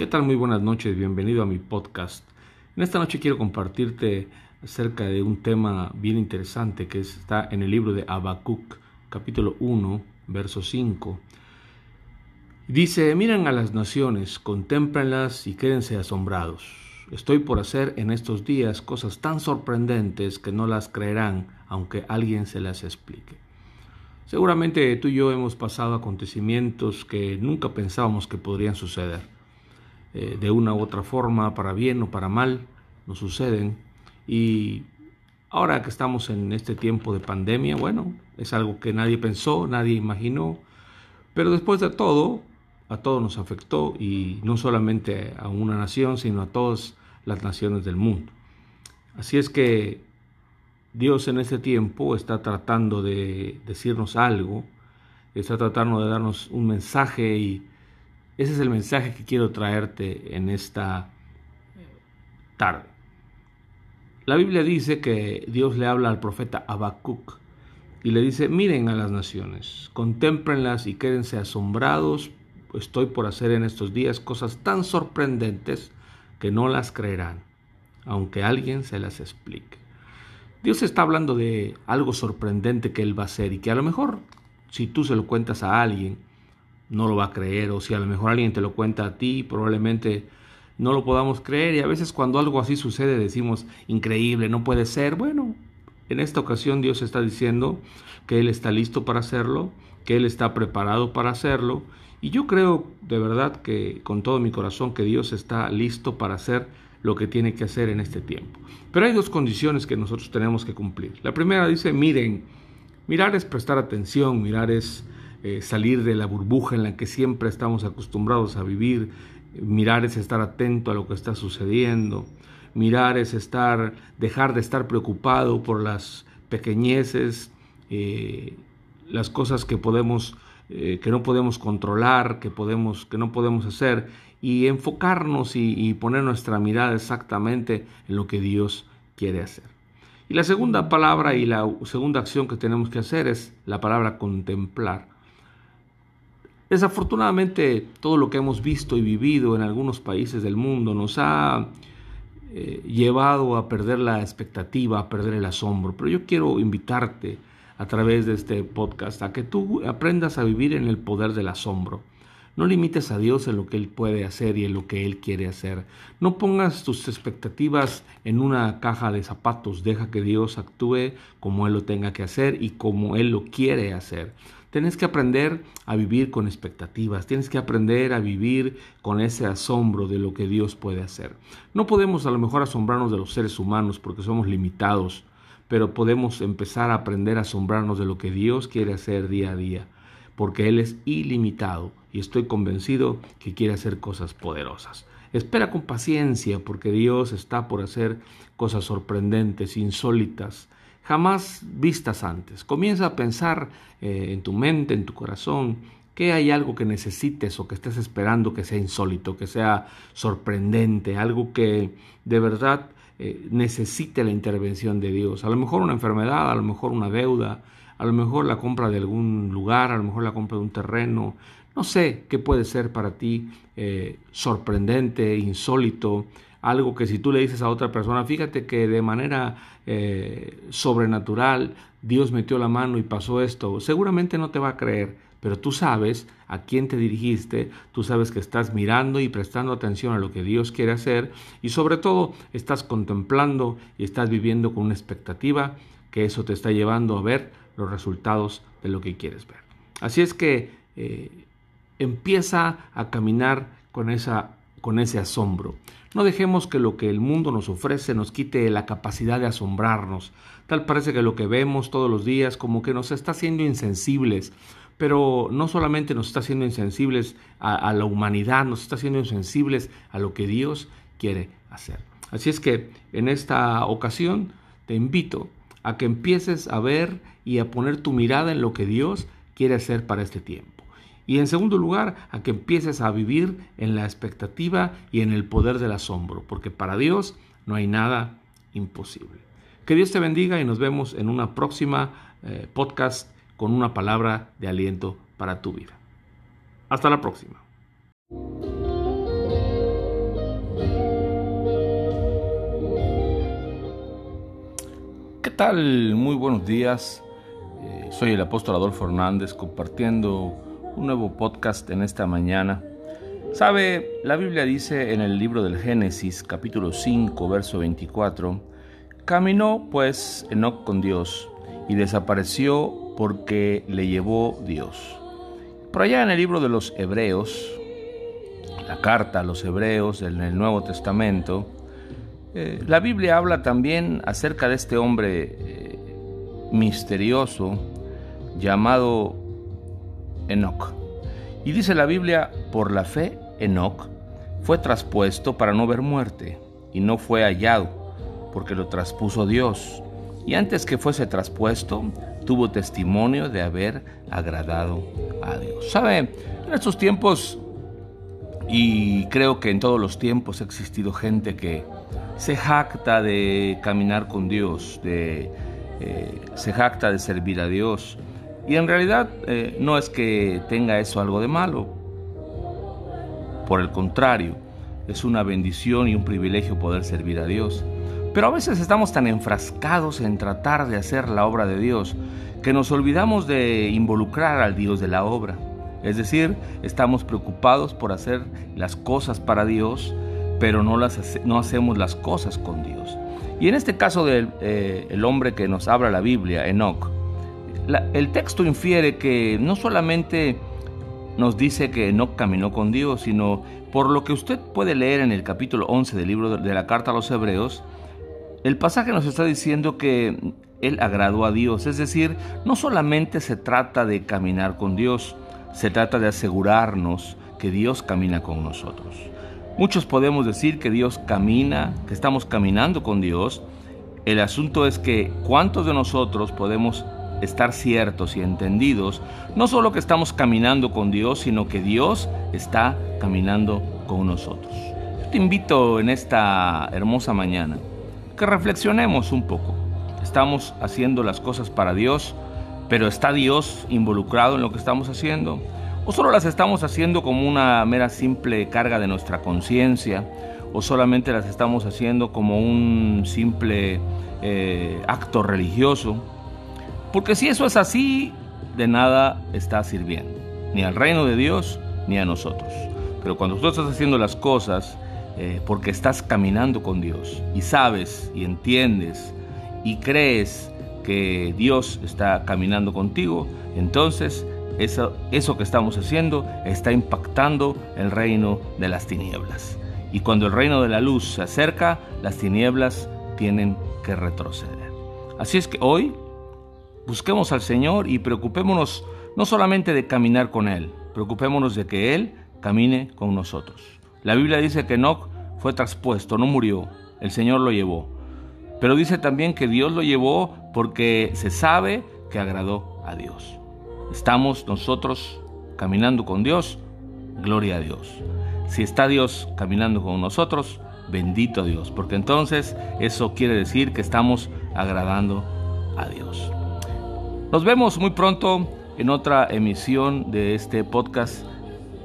¿Qué tal? Muy buenas noches, bienvenido a mi podcast. En esta noche quiero compartirte acerca de un tema bien interesante que está en el libro de Habacuc, capítulo 1, verso 5. Dice, miren a las naciones, contémplenlas y quédense asombrados. Estoy por hacer en estos días cosas tan sorprendentes que no las creerán, aunque alguien se las explique. Seguramente tú y yo hemos pasado acontecimientos que nunca pensábamos que podrían suceder eh, de una u otra forma, para bien o para mal, nos suceden. Y ahora que estamos en este tiempo de pandemia, bueno, es algo que nadie pensó, nadie imaginó, pero después de todo, a todos nos afectó y no solamente a una nación, sino a todas las naciones del mundo. Así es que Dios en este tiempo está tratando de decirnos algo, está tratando de darnos un mensaje y ese es el mensaje que quiero traerte en esta tarde. La Biblia dice que Dios le habla al profeta Habacuc y le dice, miren a las naciones, contémplenlas y quédense asombrados, estoy por hacer en estos días cosas tan sorprendentes que no las creerán, aunque alguien se las explique. Dios está hablando de algo sorprendente que Él va a hacer y que a lo mejor si tú se lo cuentas a alguien, no lo va a creer, o si a lo mejor alguien te lo cuenta a ti, probablemente no lo podamos creer, y a veces cuando algo así sucede decimos, increíble, no puede ser. Bueno, en esta ocasión Dios está diciendo que Él está listo para hacerlo, que Él está preparado para hacerlo, y yo creo de verdad que con todo mi corazón que Dios está listo para hacer lo que tiene que hacer en este tiempo. Pero hay dos condiciones que nosotros tenemos que cumplir. La primera dice, miren, mirar es prestar atención, mirar es eh, salir de la burbuja en la que siempre estamos acostumbrados a vivir. Mirar es estar atento a lo que está sucediendo. Mirar es estar, dejar de estar preocupado por las pequeñeces, eh, las cosas que podemos, eh, que no podemos controlar, que podemos, que no podemos hacer, y enfocarnos y, y poner nuestra mirada exactamente en lo que Dios quiere hacer. Y la segunda palabra y la segunda acción que tenemos que hacer es la palabra contemplar. Desafortunadamente, todo lo que hemos visto y vivido en algunos países del mundo nos ha eh, llevado a perder la expectativa, a perder el asombro. Pero yo quiero invitarte a través de este podcast a que tú aprendas a vivir en el poder del asombro. No limites a Dios en lo que Él puede hacer y en lo que Él quiere hacer. No pongas tus expectativas en una caja de zapatos. Deja que Dios actúe como Él lo tenga que hacer y como Él lo quiere hacer. Tienes que aprender a vivir con expectativas, tienes que aprender a vivir con ese asombro de lo que Dios puede hacer. No podemos a lo mejor asombrarnos de los seres humanos porque somos limitados, pero podemos empezar a aprender a asombrarnos de lo que Dios quiere hacer día a día, porque Él es ilimitado y estoy convencido que quiere hacer cosas poderosas. Espera con paciencia porque Dios está por hacer cosas sorprendentes, insólitas, jamás vistas antes. Comienza a pensar eh, en tu mente, en tu corazón, que hay algo que necesites o que estés esperando que sea insólito, que sea sorprendente, algo que de verdad eh, necesite la intervención de Dios. A lo mejor una enfermedad, a lo mejor una deuda, a lo mejor la compra de algún lugar, a lo mejor la compra de un terreno. No sé qué puede ser para ti eh, sorprendente, insólito, algo que si tú le dices a otra persona, fíjate que de manera eh, sobrenatural Dios metió la mano y pasó esto, seguramente no te va a creer, pero tú sabes a quién te dirigiste, tú sabes que estás mirando y prestando atención a lo que Dios quiere hacer y sobre todo estás contemplando y estás viviendo con una expectativa que eso te está llevando a ver los resultados de lo que quieres ver. Así es que eh, empieza a caminar con esa con ese asombro. No dejemos que lo que el mundo nos ofrece nos quite la capacidad de asombrarnos. Tal parece que lo que vemos todos los días como que nos está haciendo insensibles, pero no solamente nos está haciendo insensibles a, la humanidad, nos está haciendo insensibles a lo que Dios quiere hacer. Así es que en esta ocasión te invito a que empieces a ver y a poner tu mirada en lo que Dios quiere hacer para este tiempo. Y en segundo lugar, a que empieces a vivir en la expectativa y en el poder del asombro, porque para Dios no hay nada imposible. Que Dios te bendiga y nos vemos en una próxima eh, podcast con una palabra de aliento para tu vida. Hasta la próxima. ¿Qué tal? Muy buenos días. Eh, soy el apóstol Adolfo Hernández compartiendo un nuevo podcast en esta mañana. Sabe, la Biblia dice en el libro del Génesis capítulo 5 verso 24, caminó pues Enoch con Dios y desapareció porque le llevó Dios. Por allá en el libro de los Hebreos, la carta a los Hebreos en el Nuevo Testamento, eh, la Biblia habla también acerca de este hombre eh, misterioso llamado Enoch. Y dice la Biblia, por la fe, Enoch fue traspuesto para no ver muerte, y no fue hallado, porque lo traspuso Dios. Y antes que fuese traspuesto, tuvo testimonio de haber agradado a Dios. ¿Sabe? En estos tiempos, y creo que en todos los tiempos ha existido gente que se jacta de caminar con Dios, de, eh, se jacta de servir a Dios. Y en realidad eh, no es que tenga eso algo de malo. Por el contrario, es una bendición y un privilegio poder servir a Dios. Pero a veces estamos tan enfrascados en tratar de hacer la obra de Dios que nos olvidamos de involucrar al Dios de la obra. Es decir, estamos preocupados por hacer las cosas para Dios pero no, las, no hacemos las cosas con Dios. Y en este caso del eh, hombre que nos habla la Biblia, Enoch, el texto infiere que no solamente nos dice que Enoch caminó con Dios, sino por lo que usted puede leer en el capítulo 11 del libro de la carta a los Hebreos, el pasaje nos está diciendo que él agradó a Dios, es decir, no solamente se trata de caminar con Dios, se trata de asegurarnos que Dios camina con nosotros. Muchos podemos decir que Dios camina, que estamos caminando con Dios. El asunto es que cuántos de nosotros podemos estar ciertos y entendidos, no solo que estamos caminando con Dios, sino que Dios está caminando con nosotros. te invito en esta hermosa mañana que reflexionemos un poco. Estamos haciendo las cosas para Dios, pero ¿está Dios involucrado en lo que estamos haciendo? ¿O solo las estamos haciendo como una mera simple carga de nuestra conciencia? ¿O solamente las estamos haciendo como un simple eh, acto religioso? Porque si eso es así, de nada está sirviendo, ni al reino de Dios, ni a nosotros. Pero cuando tú estás haciendo las cosas eh, porque estás caminando con Dios y sabes y entiendes y crees que Dios está caminando contigo, entonces eso, eso que estamos haciendo está impactando el reino de las tinieblas. Y cuando el reino de la luz se acerca, las tinieblas tienen que retroceder. Así es que hoy busquemos al Señor y preocupémonos no solamente de caminar con Él, preocupémonos de que Él camine con nosotros. La Biblia dice que Enoch fue traspuesto, no murió, el Señor lo llevó. Pero dice también que Dios lo llevó porque se sabe que agradó a Dios estamos nosotros caminando con Dios, gloria a Dios. Si está Dios caminando con nosotros, bendito Dios, porque entonces eso quiere decir que estamos agradando a Dios. Nos vemos muy pronto en otra emisión de este podcast